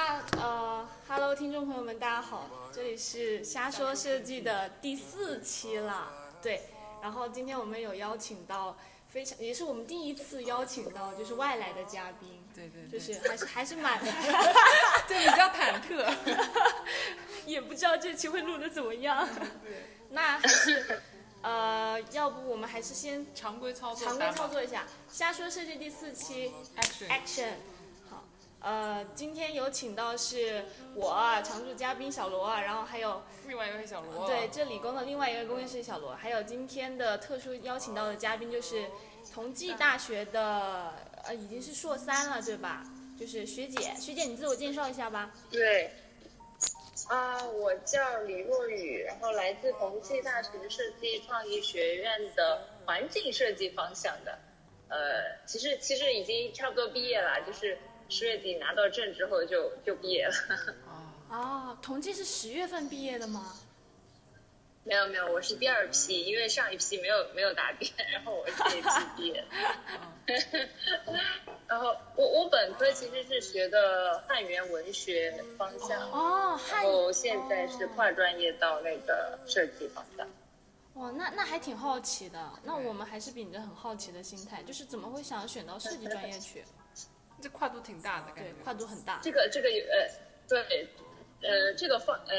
那呃，Hello，听众朋友们，大家好，这里是瞎说设计的第四期了，对。然后今天我们有邀请到非常，也是我们第一次邀请到就是外来的嘉宾，对对，对。就是还是还是蛮，对，比较忐忑，也不知道这期会录的怎么样。那还是呃，要不我们还是先常规操作，常规操作一下，瞎说设计第四期，Action。呃，今天有请到是我常驻嘉宾小罗啊，然后还有另外一位小罗，对，这理工的另外一位工程师小罗，还有今天的特殊邀请到的嘉宾就是同济大学的呃，已经是硕三了，对吧？就是学姐，学姐你自我介绍一下吧。对，啊，我叫李若雨，然后来自同济大学设计创意学院的环境设计方向的，呃，其实其实已经差不多毕业了，就是。十月底拿到证之后就就毕业了。哦，同济是十月份毕业的吗？没有没有，我是第二批，因为上一批没有没有答辩，然后我是这一批毕业。然后我我本科其实是学的汉语言文学方向，哦，然后现在是跨专业到那个设计方向。哇，那那还挺好奇的。那我们还是秉着很好奇的心态，就是怎么会想选到设计专业去？这跨度挺大的，感觉跨度很大。这个这个呃，对，呃，这个方呃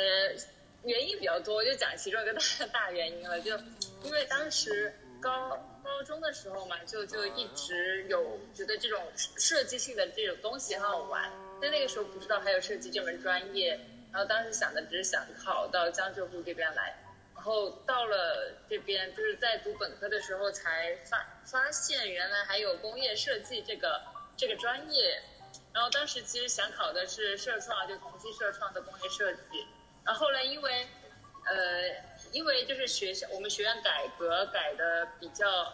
原因比较多，就讲其中一个大 大原因了。就因为当时高高中的时候嘛，就就一直有觉得这种设计性的这种东西很好玩，但那个时候不知道还有设计这门专业，然后当时想的只是想考到江浙沪这边来，然后到了这边就是在读本科的时候才发发现原来还有工业设计这个。这个专业，然后当时其实想考的是社创，就同济社创的工业设计。然后后来因为，呃，因为就是学校我们学院改革改的比较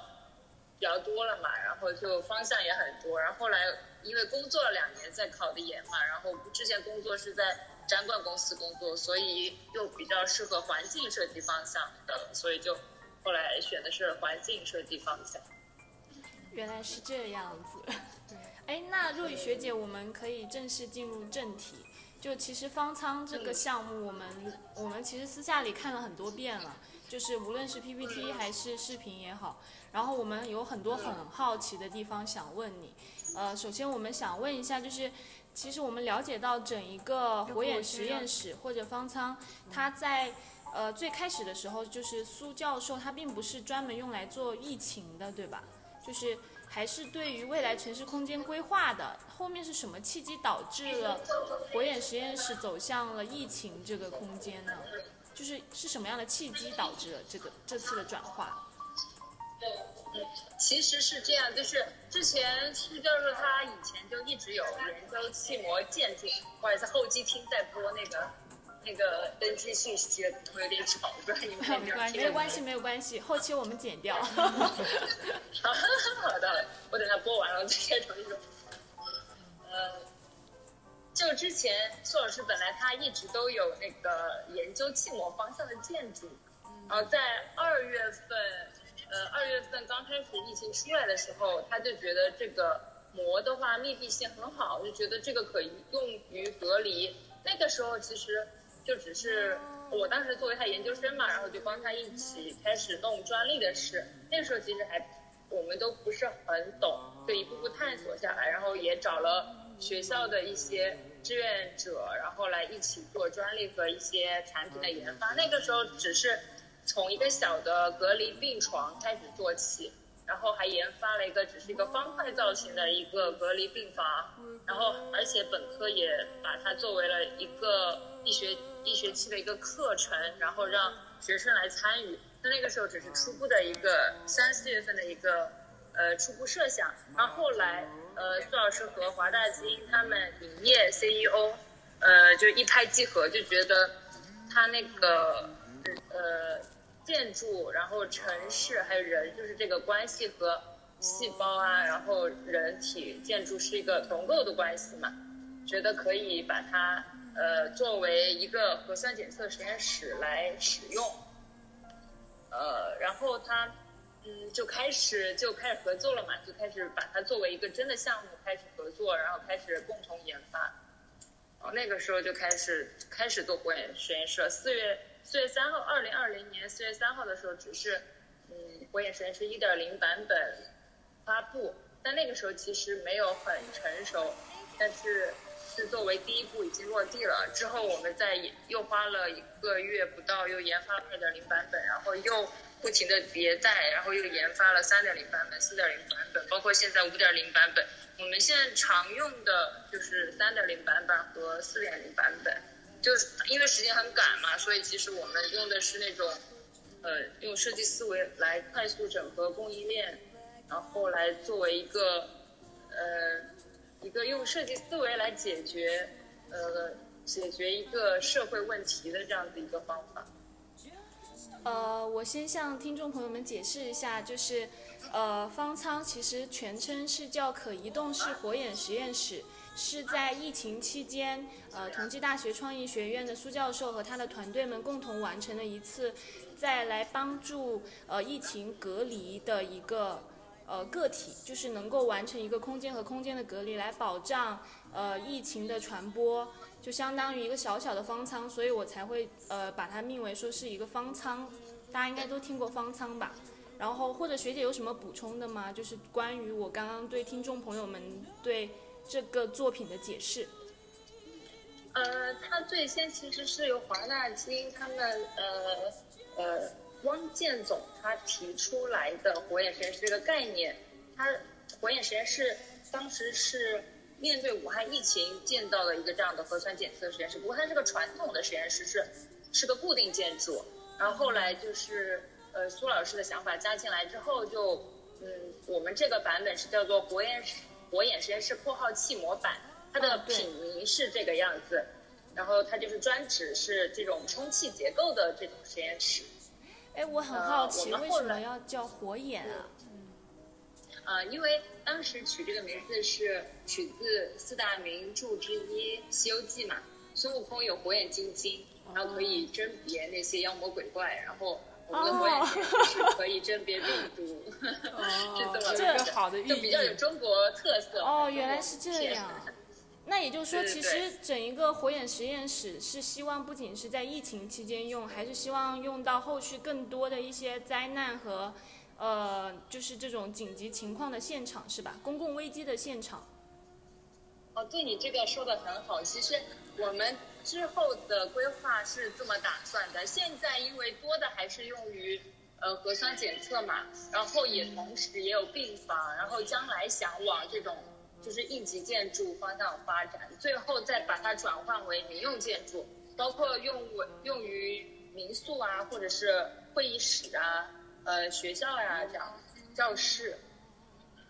比较多了嘛，然后就方向也很多。然后后来因为工作了两年再考的研嘛，然后之前工作是在展馆公司工作，所以又比较适合环境设计方向的，所以就后来选的是环境设计方向。原来是这样子。哎，那若雨学姐，我们可以正式进入正题。就其实方舱这个项目，我们我们其实私下里看了很多遍了，就是无论是 PPT 还是视频也好，然后我们有很多很好奇的地方想问你。呃，首先我们想问一下，就是其实我们了解到整一个火眼实验室或者方舱，它在呃最开始的时候，就是苏教授他并不是专门用来做疫情的，对吧？就是。还是对于未来城市空间规划的，后面是什么契机导致了火眼实验室走向了疫情这个空间呢？就是是什么样的契机导致了这个这次的转化？其实是这样，就是之前施教授他以前就一直有研究气膜渐进，或者在候机厅在播那个。那个登机信息会有点吵，不知道你们有没有没有关系，没有关系，后期我们剪掉。好的，我等他播完了再开重新说。呃，就之前苏老师本来他一直都有那个研究气膜方向的建筑，然后在二月份，呃，二月份刚开始疫情出来的时候，他就觉得这个膜的话密闭性很好，就觉得这个可以用于隔离。那个时候其实。就只是我当时作为他研究生嘛，然后就帮他一起开始弄专利的事。那时候其实还我们都不是很懂，就一步步探索下来，然后也找了学校的一些志愿者，然后来一起做专利和一些产品的研发。那个时候只是从一个小的隔离病床开始做起，然后还研发了一个只是一个方块造型的一个隔离病房，然后而且本科也把它作为了一个一学。一学期的一个课程，然后让学生来参与。那那个时候只是初步的一个三四月份的一个呃初步设想。然后后来呃苏老师和华大基因他们影业 CEO 呃就一拍即合，就觉得他那个呃建筑，然后城市还有人，就是这个关系和细胞啊，然后人体建筑是一个同构的关系嘛，觉得可以把它。呃，作为一个核酸检测实验室来使用，呃，然后他嗯就开始就开始合作了嘛，就开始把它作为一个真的项目开始合作，然后开始共同研发。哦，那那个时候就开始开始做火眼实验室了。四月四月三号，二零二零年四月三号的时候，只是嗯火眼实验室一点零版本发布，但那个时候其实没有很成熟，但是是作为第一步已经落地了。之后我们在又花了一个月不到，又研发了二点零版本，然后又不停的迭代，然后又研发了三点零版本、四点零版本，包括现在五点零版本。我们现在常用的就是三点零版本和四点零版本，就是因为时间很赶嘛，所以其实我们用的是那种，呃，用设计思维来快速整合供应链，然后来作为一个，呃，一个用设计思维来解决，呃，解决一个社会问题的这样子一个方法。呃，我先向听众朋友们解释一下，就是。呃，方舱其实全称是叫可移动式火眼实验室，是在疫情期间，呃，同济大学创意学院的苏教授和他的团队们共同完成的一次，在来帮助呃疫情隔离的一个呃个体，就是能够完成一个空间和空间的隔离，来保障呃疫情的传播，就相当于一个小小的方舱，所以我才会呃把它命为说是一个方舱，大家应该都听过方舱吧。然后或者学姐有什么补充的吗？就是关于我刚刚对听众朋友们对这个作品的解释。呃，它最先其实是由华纳基因他们呃呃汪建总他提出来的火眼实验室这个概念。他火眼实验室当时是面对武汉疫情建造了一个这样的核酸检测实验室，不过它是个传统的实验室，是是个固定建筑。然后后来就是。呃，苏老师的想法加进来之后，就嗯，我们这个版本是叫做火眼火眼实验室（括号气模版），它的品名是这个样子。然后它就是专指是这种充气结构的这种实验室。哎，我很好奇，为什么要叫火眼啊？呃，因为当时取这个名字是取自四大名著之一《西游记》嘛，孙悟空有火眼金睛，然后可以甄别那些妖魔鬼怪，然后。我们的火眼金睛是可以甄别病毒，是这么好的，就比较有中国特色。哦，原来是这样。那也就是说，其实整一个火眼实验室是希望不仅是在疫情期间用，还是希望用到后续更多的一些灾难和，呃，就是这种紧急情况的现场，是吧？公共危机的现场。哦，对你这个说的很好。其实我们。之后的规划是这么打算的，现在因为多的还是用于呃核酸检测嘛，然后也同时也有病房，然后将来想往这种就是应急建筑方向发展，最后再把它转换为民用建筑，包括用为用于民宿啊，或者是会议室啊，呃学校呀这样教室。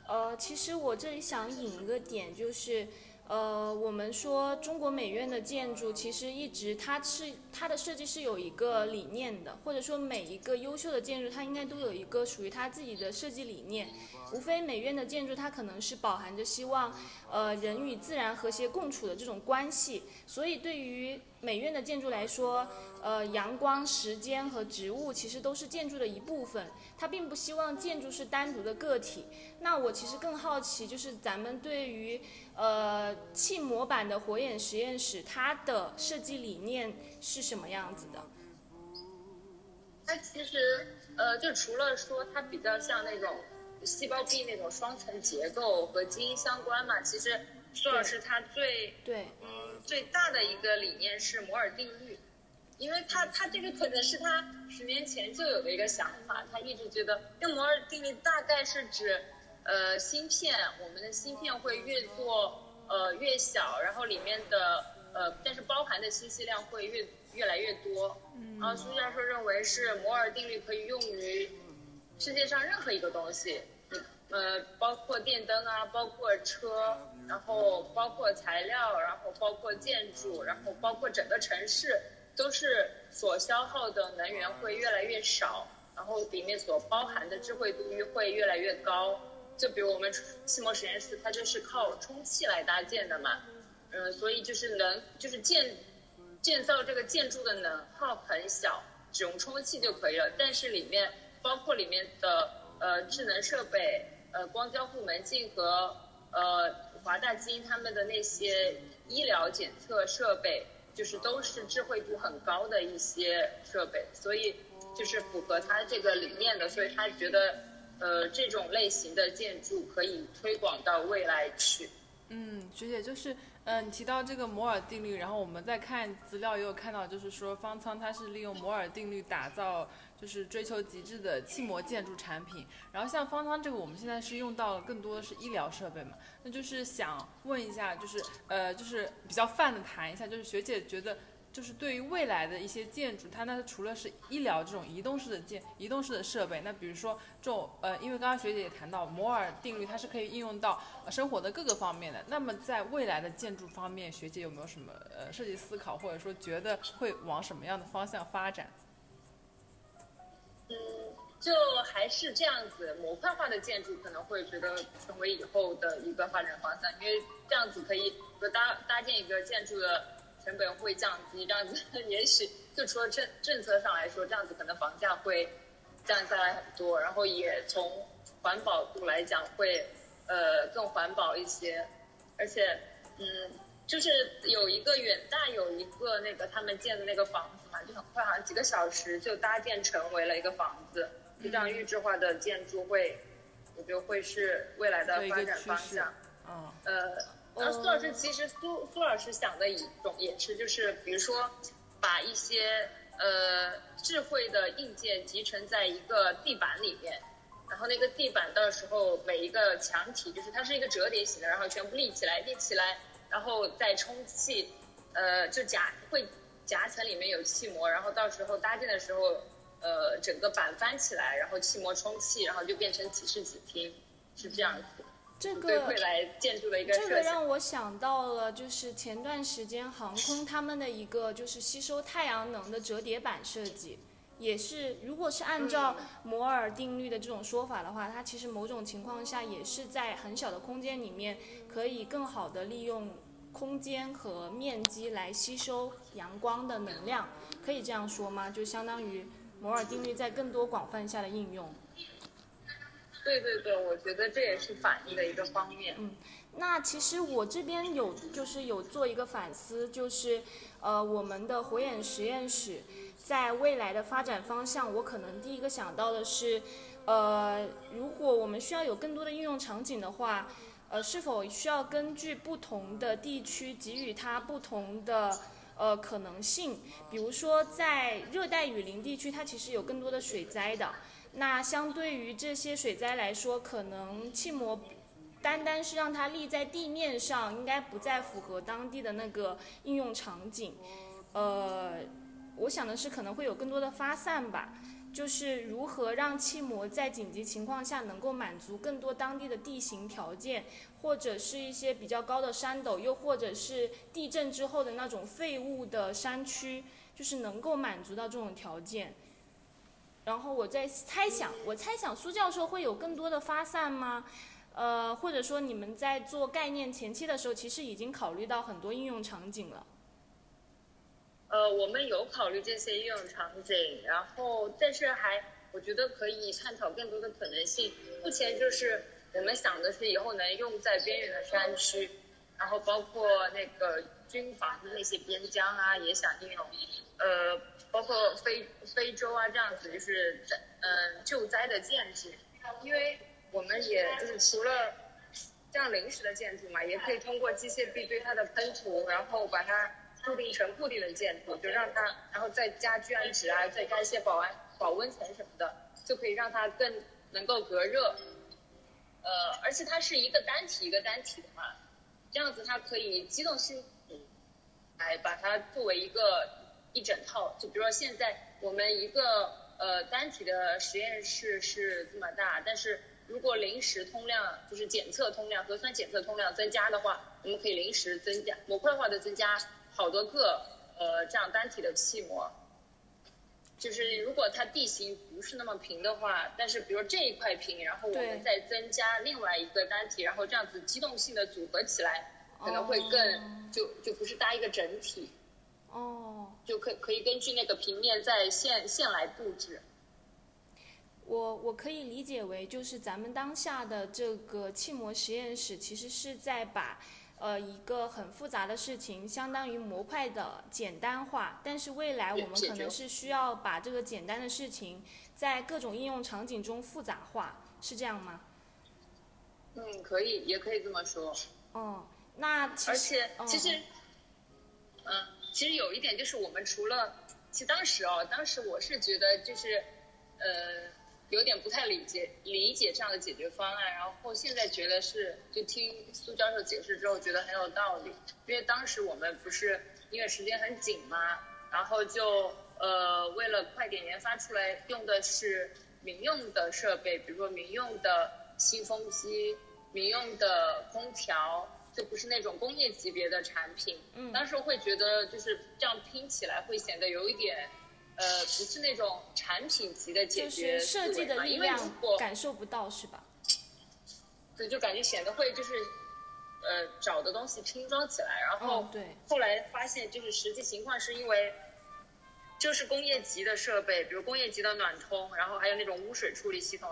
呃，其实我这里想引一个点就是。呃，我们说中国美院的建筑其实一直它是它的设计是有一个理念的，或者说每一个优秀的建筑它应该都有一个属于它自己的设计理念。无非美院的建筑它可能是饱含着希望，呃，人与自然和谐共处的这种关系。所以对于美院的建筑来说，呃，阳光、时间和植物其实都是建筑的一部分。它并不希望建筑是单独的个体。那我其实更好奇，就是咱们对于呃气模板的火眼实验室，它的设计理念是什么样子的？它其实呃，就除了说它比较像那种细胞壁那种双层结构和基因相关嘛，其实苏老师他最对嗯最大的一个理念是摩尔定律。因为他他这个可能是他十年前就有的一个想法，他一直觉得用摩尔定律大概是指，呃，芯片，我们的芯片会越做呃越小，然后里面的呃，但是包含的信息量会越越来越多。嗯然后苏教授认为是摩尔定律可以用于世界上任何一个东西，呃，包括电灯啊，包括车，然后包括材料，然后包括建筑，然后包括整个城市。都是所消耗的能源会越来越少，然后里面所包含的智慧度会越来越高。就比如我们气模实验室，它就是靠充气来搭建的嘛，嗯，所以就是能就是建建造这个建筑的能耗很小，只用充气就可以了。但是里面包括里面的呃智能设备、呃光交互门禁和呃华大基因他们的那些医疗检测设备，就是都是智慧度很高的一些设备，所以就是符合他这个理念的，所以他觉得呃这种类型的建筑可以推广到未来去。嗯，学姐就是，嗯，提到这个摩尔定律，然后我们在看资料也有看到，就是说方舱它是利用摩尔定律打造，就是追求极致的气膜建筑产品。然后像方舱这个，我们现在是用到了更多的是医疗设备嘛，那就是想问一下，就是呃，就是比较泛的谈一下，就是学姐觉得。就是对于未来的一些建筑，它那除了是医疗这种移动式的建、移动式的设备，那比如说这种呃，因为刚刚学姐也谈到摩尔定律，它是可以应用到生活的各个方面的。那么在未来的建筑方面，学姐有没有什么呃设计思考，或者说觉得会往什么样的方向发展？嗯，就还是这样子，模块化的建筑可能会觉得成为以后的一个发展方向，因为这样子可以搭搭建一个建筑的。成本会降低，这样子 也许就除了政政策上来说，这样子可能房价会降下来很多，然后也从环保度来讲会呃更环保一些，而且嗯就是有一个远大有一个那个他们建的那个房子嘛，就很快好像几个小时就搭建成为了一个房子，就这样预制化的建筑会，我觉得会是未来的发展方向，嗯呃。那苏老师其实苏苏老师想的一种也是，就是比如说，把一些呃智慧的硬件集成在一个地板里面，然后那个地板到时候每一个墙体就是它是一个折叠型的，然后全部立起来，立起来，然后再充气，呃，就夹会夹层里面有气膜，然后到时候搭建的时候，呃，整个板翻起来，然后气膜充气，然后就变成几室几厅，是这样子。这个对未来建筑的一个这个让我想到了，就是前段时间航空他们的一个就是吸收太阳能的折叠板设计，也是如果是按照摩尔定律的这种说法的话，它其实某种情况下也是在很小的空间里面可以更好的利用空间和面积来吸收阳光的能量，可以这样说吗？就相当于摩尔定律在更多广泛下的应用。对对对，我觉得这也是反应的一个方面。嗯，那其实我这边有就是有做一个反思，就是呃我们的火眼实验室在未来的发展方向，我可能第一个想到的是，呃如果我们需要有更多的应用场景的话，呃是否需要根据不同的地区给予它不同的呃可能性？比如说在热带雨林地区，它其实有更多的水灾的。那相对于这些水灾来说，可能气膜单单是让它立在地面上，应该不再符合当地的那个应用场景。呃，我想的是可能会有更多的发散吧，就是如何让气膜在紧急情况下能够满足更多当地的地形条件，或者是一些比较高的山陡，又或者是地震之后的那种废物的山区，就是能够满足到这种条件。然后我在猜想，我猜想苏教授会有更多的发散吗？呃，或者说你们在做概念前期的时候，其实已经考虑到很多应用场景了。呃，我们有考虑这些应用场景，然后但是还我觉得可以探讨更多的可能性。目前就是我们想的是以后能用在边远的山区，然后包括那个军防的那些边疆啊，也想利用。呃。包括非非洲啊这样子，就是在嗯救灾的建筑，因为我们也就是除了这样临时的建筑嘛，也可以通过机械臂对它的喷涂，然后把它固定成固定的建筑，就让它然后再加聚氨酯啊，再加一些保安保温层什么的，就可以让它更能够隔热。呃，而且它是一个单体一个单体的嘛，这样子它可以机动性来把它作为一个。一整套，就比如说现在我们一个呃单体的实验室是这么大，但是如果临时通量就是检测通量、核酸检测通量增加的话，我们可以临时增加模块化的增加好多个呃这样单体的气膜。就是如果它地形不是那么平的话，但是比如这一块平，然后我们再增加另外一个单体，然后这样子机动性的组合起来，可能会更就就不是搭一个整体。哦，就可可以根据那个平面在线线来布置。我我可以理解为，就是咱们当下的这个气膜实验室，其实是在把，呃，一个很复杂的事情，相当于模块的简单化。但是未来我们可能是需要把这个简单的事情，在各种应用场景中复杂化，是这样吗？嗯，可以，也可以这么说。哦，那而且其实，嗯，其实有一点就是，我们除了，其实当时哦，当时我是觉得就是，呃。有点不太理解理解这样的解决方案，然后现在觉得是就听苏教授解释之后觉得很有道理，因为当时我们不是因为时间很紧嘛，然后就呃为了快点研发出来，用的是民用的设备，比如说民用的新风机、民用的空调，就不是那种工业级别的产品。嗯。当时会觉得就是这样拼起来会显得有一点。呃，不是那种产品级的解决设计的力量感受不到是吧？对，就感觉显得会就是，呃，找的东西拼装起来，然后对，后来发现就是实际情况是因为，就是工业级的设备，比如工业级的暖通，然后还有那种污水处理系统，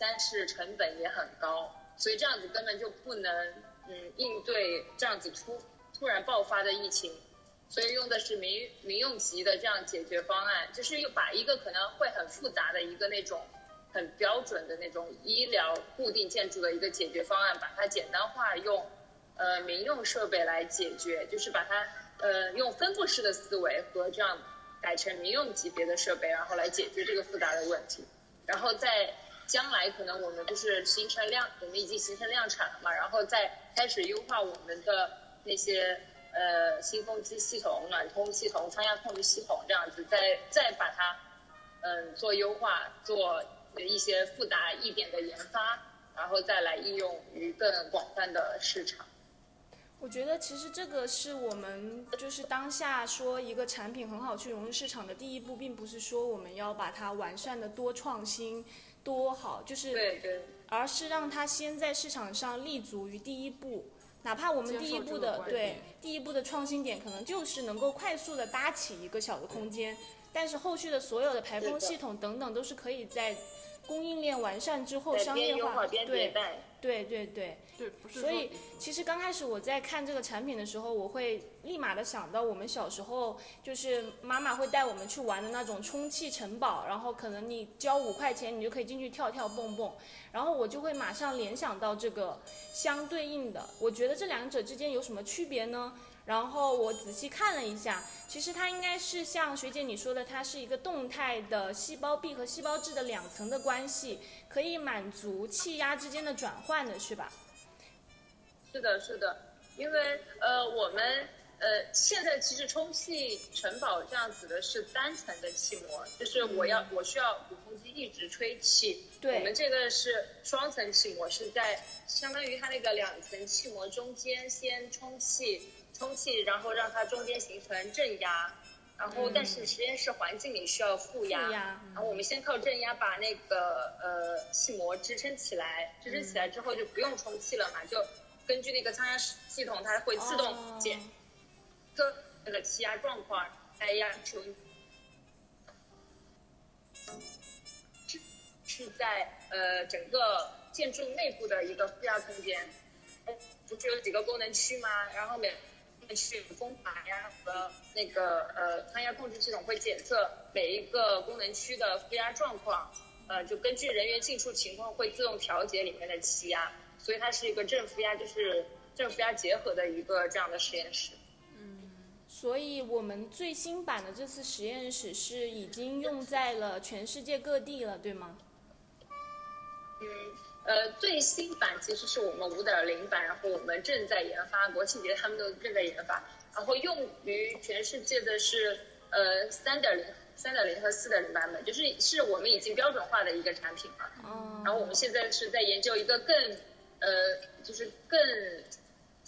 三是成本也很高，所以这样子根本就不能。嗯，应对这样子突突然爆发的疫情，所以用的是民民用级的这样解决方案，就是又把一个可能会很复杂的一个那种很标准的那种医疗固定建筑的一个解决方案，把它简单化，用呃民用设备来解决，就是把它呃用分布式的思维和这样改成民用级别的设备，然后来解决这个复杂的问题，然后再。将来可能我们就是形成量，我们已经形成量产了嘛，然后再开始优化我们的那些呃新风机系统、暖通系统、仓压控制系统这样子，再再把它嗯做优化，做一些复杂一点的研发，然后再来应用于更广泛的市场。我觉得其实这个是我们就是当下说一个产品很好去融入市场的第一步，并不是说我们要把它完善的多创新。多好，就是，而是让它先在市场上立足于第一步，哪怕我们第一步的对第一步的创新点可能就是能够快速的搭起一个小的空间，但是后续的所有的排风系统等等都是可以在供应链完善之后商业化，对。对对对，所以其实刚开始我在看这个产品的时候，我会立马的想到我们小时候就是妈妈会带我们去玩的那种充气城堡，然后可能你交五块钱，你就可以进去跳跳蹦蹦，然后我就会马上联想到这个相对应的，我觉得这两者之间有什么区别呢？然后我仔细看了一下，其实它应该是像学姐你说的，它是一个动态的细胞壁和细胞质的两层的关系，可以满足气压之间的转换的是吧？是的，是的，因为呃我们呃现在其实充气城堡这样子的是单层的气膜，就是我要我需要鼓风机一直吹气，对，我们这个是双层气膜，是在相当于它那个两层气膜中间先充气。充气，然后让它中间形成正压，然后但是实验室环境里需要负压，然后我们先靠正压把那个呃气膜支撑起来，支撑起来之后就不用充气了嘛，就根据那个仓压系统，它会自动检测那个气压状况，来压出。是是在呃整个建筑内部的一个负压空间，不是有几个功能区吗？然后每去风阀呀和那个呃仓压控制系统会检测每一个功能区的负压状况，呃就根据人员进出情况会自动调节里面的气压，所以它是一个正负压就是正负压结合的一个这样的实验室。嗯，所以我们最新版的这次实验室是已经用在了全世界各地了，对吗？嗯。呃，最新版其实是我们五点零版，然后我们正在研发，国庆节他们都正在研发，然后用于全世界的是呃三点零、三点零和四点零版本，就是是我们已经标准化的一个产品了。哦。然后我们现在是在研究一个更呃，就是更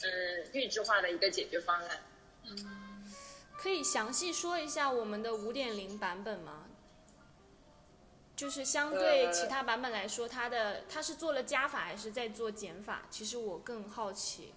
嗯预制化的一个解决方案。嗯，可以详细说一下我们的五点零版本吗？就是相对其他版本来说，它的它是做了加法还是在做减法？其实我更好奇。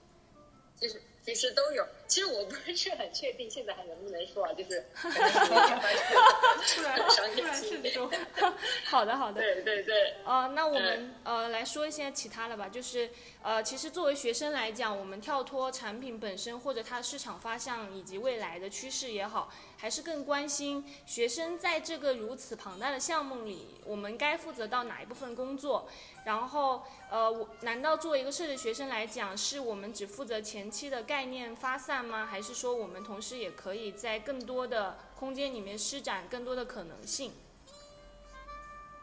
其实其实都有。其实我不是很确定现在还能不能说啊，就是 突然商业 突然机慎重。好的，好的。对对对，呃，那我们呃来说一些其他的吧，就是呃，其实作为学生来讲，我们跳脱产品本身或者它市场发向以及未来的趋势也好，还是更关心学生在这个如此庞大的项目里，我们该负责到哪一部分工作。然后呃，我难道作为一个设计学生来讲，是我们只负责前期的概念发散吗？还是说我们同时也可以在更多的空间里面施展更多的可能性？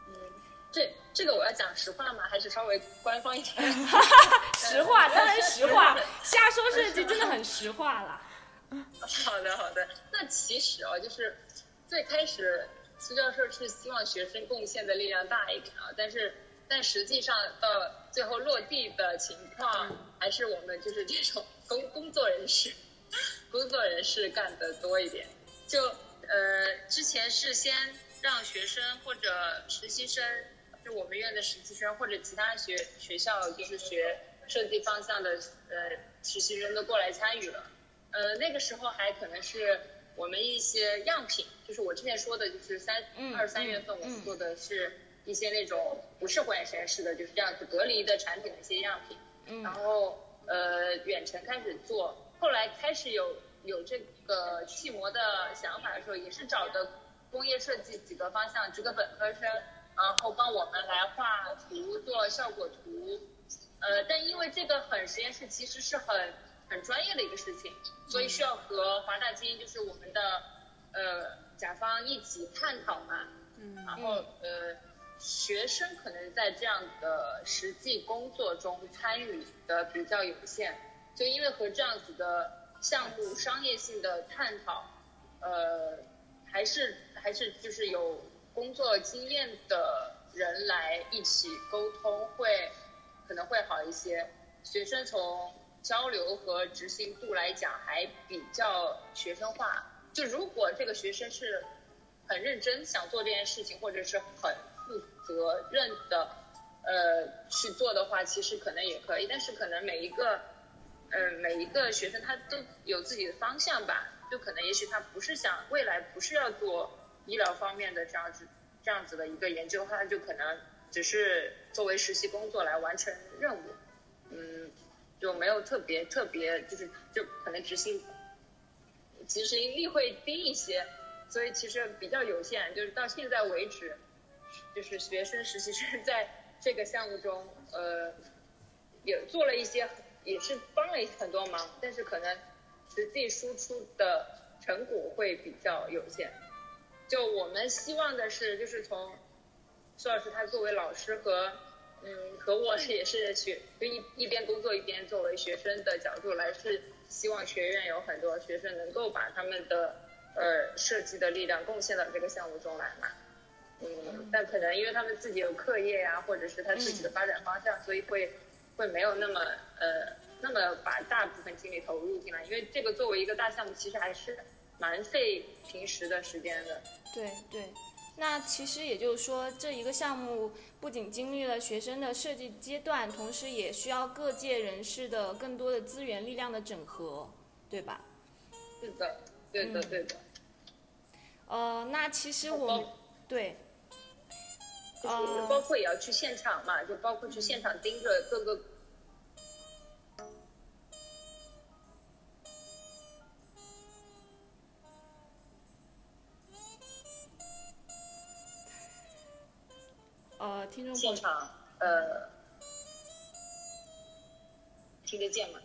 嗯这这个我要讲实话吗？还是稍微官方一点？实话，当然实话，瞎说设计真的很实话了。好的好的，那其实哦，就是最开始苏教授是希望学生贡献的力量大一点啊，但是但实际上到最后落地的情况，还是我们就是这种工工作人士，工作人士干的多一点。就呃，之前是先让学生或者实习生，就我们院的实习生或者其他学学校就是学设计方向的呃实习生都过来参与了。呃，那个时候还可能是我们一些样品，就是我之前说的，就是三嗯二三月份我嗯们做的是一些那种不是火焰实验室的，就是这样子隔离的产品的一些样品。嗯然后呃远程开始做，后来开始有有这个气模的想法的时候，也是找的工业设计几个方向，几个本科生，然后帮我们来画图做效果图。呃，但因为这个很实验室其实是很很专业的一个事情，所以需要和华大基因就是我们的呃甲方一起探讨嘛。嗯然后呃，学生可能在这样的实际工作中参与的比较有限，就因为和这样子的项目商业性的探讨，呃，还是还是就是有工作经验的人来一起沟通会可能会好一些。学生从交流和执行度来讲还比较学生化，就如果这个学生是很认真想做这件事情，或者是很责任的呃去做的话，其实可能也可以。但是可能每一个呃每一个学生他都有自己的方向吧，就可能也许他不是想未来不是要做医疗方面的这样子这样子的一个研究，他就可能只是作为实习工作来完成任务，嗯，就没有特别特别就是就可能执行执行力会低一些。所以其实比较有限，就是到现在为止，就是学生实习生在这个项目中，呃，也做了一些，也是帮了很多忙，但是可能实际输出的成果会比较有限。就我们希望的是，就是从苏老师他作为老师和嗯和我也是学，就一一边工作一边作为学生的角度来，是希望学院有很多学生能够把他们的。呃，设计的力量贡献到这个项目中来嘛，嗯，但可能因为他们自己有课业呀、或者是他自己的发展方向，所以会会没有那么呃那么把大部分精力投入进来，因为这个作为一个大项目，其实还是蛮费平时的时间的。对对，那其实也就是说，这一个项目不仅经历了学生的设计阶段，同时也需要各界人士的更多的资源力量的整合，对吧？是的，对的，对的。呃，那其实我们对，就是包括也要去现场嘛，就包括去现场盯着各个。呃，听众，现场呃，听得见吗？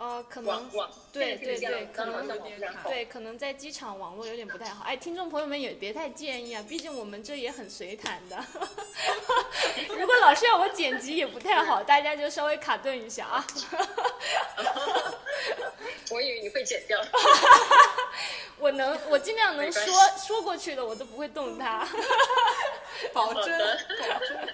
呃，可能对对对，可能刚好像网不太好对，可能在机场网络有点不太好。哎，听众朋友们也别太介意啊，毕竟我们这也很随谈的。如果老是要我剪辑也不太好，大家就稍微卡顿一下啊。我以为你会剪掉。我能，我尽量能说说过去的，我都不会动它。保证好的保证。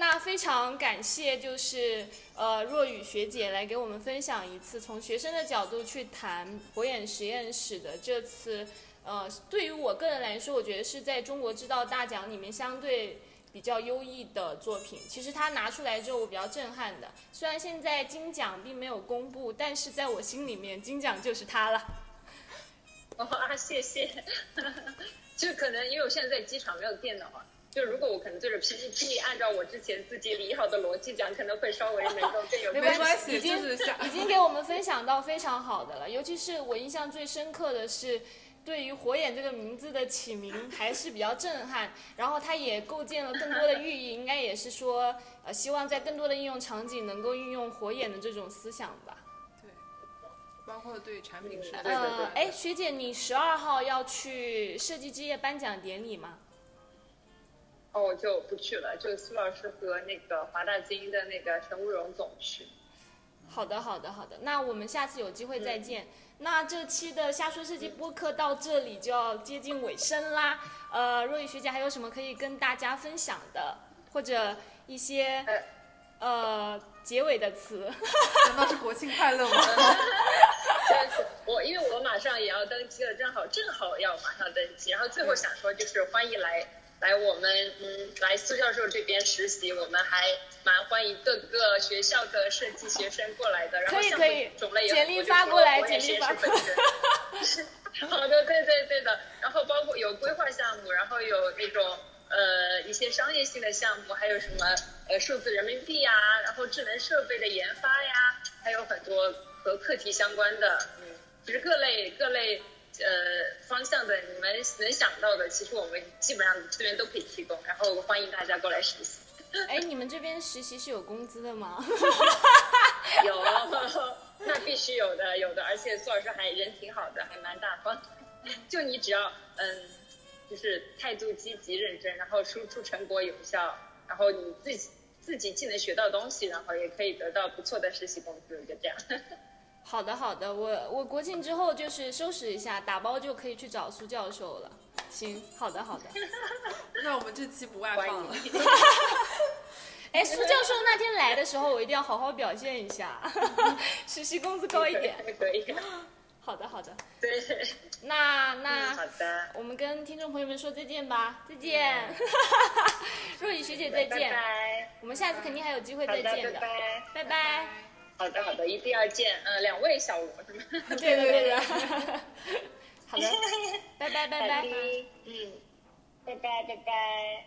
那非常感谢，就是呃若雨学姐来给我们分享一次从学生的角度去谈火眼实验室的这次，呃，对于我个人来说，我觉得是在中国制造大奖里面相对比较优异的作品。其实他拿出来之后，我比较震撼的。虽然现在金奖并没有公布，但是在我心里面，金奖就是他了。哇，谢谢。就可能因为我现在在机场没有电脑啊，就如果我可能对着 PPT，按照我之前自己理好的逻辑讲，可能会稍微能够更有没没关系，已经就是想已经给我们分享到非常好的了。尤其是我印象最深刻的是，对于火眼这个名字的起名还是比较震撼。然后它也构建了更多的寓意，应该也是说，呃，希望在更多的应用场景能够运用火眼的这种思想吧。对，包括对产品设计。对对对呃，哎，学姐，你十二号要去设计之夜颁奖典礼吗？哦，我就不去了，就苏老师和那个华大基因的那个陈慕容总去。好的，好的，好的。那我们下次有机会再见。那这期的瞎说设计播客到这里就要接近尾声啦。呃，若雨学姐还有什么可以跟大家分享的，或者一些呃结尾的词？难道是国庆快乐吗？对，我因为我马上也要登机了，正好正好要马上登机，然后最后想说就是欢迎来来我们嗯来苏教授这边实习，我们还蛮欢迎各个学校的设计学生过来的，然后项目可以种类也简历发过来就说我也简历发是本身 好的，对对对的。然后包括有规划项目，然后有那种呃一些商业性的项目，还有什么呃数字人民币呀，然后智能设备的研发呀，还有很多和课题相关的，嗯，其实各类各类呃方向的你们能想到的，其实我们基本上这边都可以提供，然后欢迎大家过来实习。哎，你们这边实习是有工资的吗？有，那必须有的，有的，而且苏老师还人挺好的，还蛮大方。就你只要嗯，就是态度积极认真，然后输出成果有效，然后你自己自己既能学到东西，然后也可以得到不错的实习工资，就这样。好的，好的，我我国庆之后就是收拾一下，打包就可以去找苏教授了。行，好的，好的。那我们这期不外放了。迎。哎，苏教授那天来的时候，我一定要好好表现一下，实习工资高一点。可以。好的，好的。对，那嗯，那好的。我们跟听众朋友们说再见吧，再见。若雨学姐再见，拜。我们下次肯定还有机会再见的，拜拜。拜拜。好的，好的，一定要见。嗯，两位小吴是吗？对 的 对的。好的，拜拜拜拜。嗯，拜拜拜拜。